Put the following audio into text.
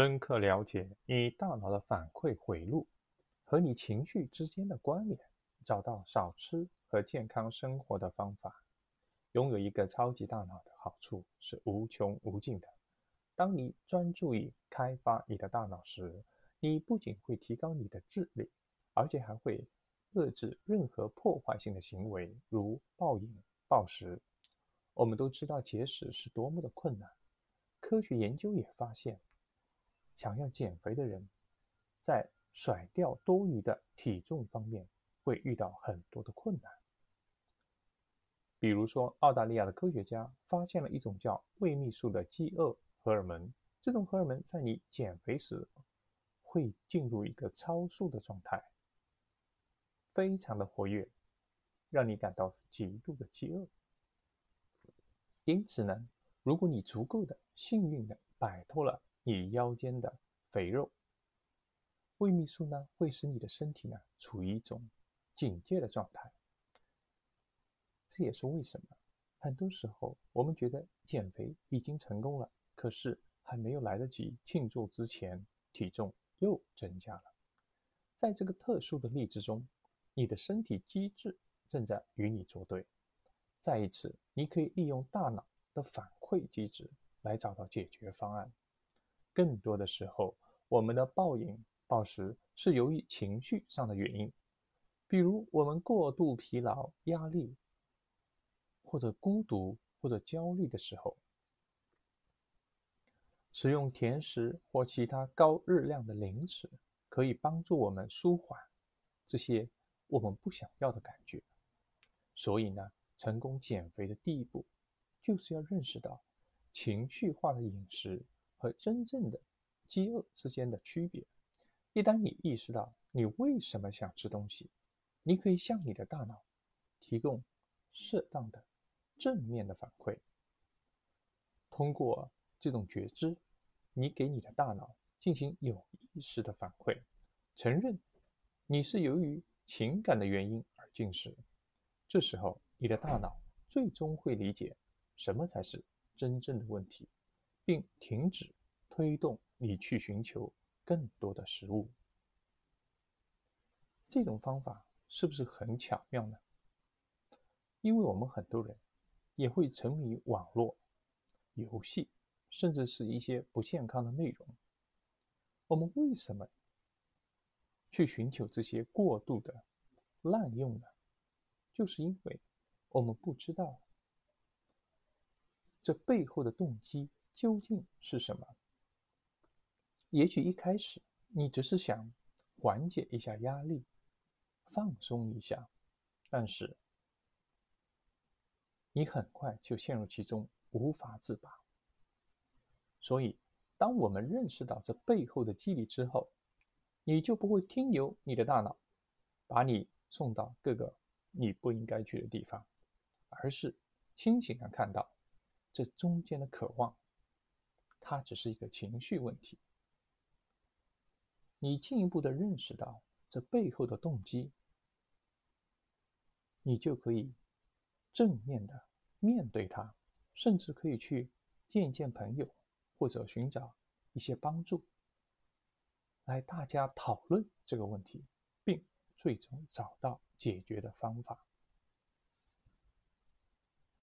深刻了解你大脑的反馈回路和你情绪之间的关联，找到少吃和健康生活的方法。拥有一个超级大脑的好处是无穷无尽的。当你专注于开发你的大脑时，你不仅会提高你的智力，而且还会遏制任何破坏性的行为，如暴饮暴食。我们都知道节食是多么的困难，科学研究也发现。想要减肥的人，在甩掉多余的体重方面会遇到很多的困难。比如说，澳大利亚的科学家发现了一种叫胃泌素的饥饿荷尔蒙，这种荷尔蒙在你减肥时会进入一个超速的状态，非常的活跃，让你感到极度的饥饿。因此呢，如果你足够的幸运的摆脱了。你腰间的肥肉，胃泌素呢，会使你的身体呢处于一种警戒的状态。这也是为什么很多时候我们觉得减肥已经成功了，可是还没有来得及庆祝之前，体重又增加了。在这个特殊的例子中，你的身体机制正在与你作对。再一次，你可以利用大脑的反馈机制来找到解决方案。更多的时候，我们的暴饮暴食是由于情绪上的原因，比如我们过度疲劳、压力，或者孤独或者焦虑的时候，使用甜食或其他高热量的零食，可以帮助我们舒缓这些我们不想要的感觉。所以呢，成功减肥的第一步，就是要认识到情绪化的饮食。和真正的饥饿之间的区别。一旦你意识到你为什么想吃东西，你可以向你的大脑提供适当的正面的反馈。通过这种觉知，你给你的大脑进行有意识的反馈，承认你是由于情感的原因而进食。这时候，你的大脑最终会理解什么才是真正的问题。并停止推动你去寻求更多的食物。这种方法是不是很巧妙呢？因为我们很多人也会沉迷于网络游戏，甚至是一些不健康的内容。我们为什么去寻求这些过度的滥用呢？就是因为我们不知道这背后的动机。究竟是什么？也许一开始你只是想缓解一下压力，放松一下，但是你很快就陷入其中，无法自拔。所以，当我们认识到这背后的机理之后，你就不会听由你的大脑，把你送到各个你不应该去的地方，而是清醒的看到这中间的渴望。它只是一个情绪问题。你进一步的认识到这背后的动机，你就可以正面的面对它，甚至可以去见一见朋友，或者寻找一些帮助，来大家讨论这个问题，并最终找到解决的方法。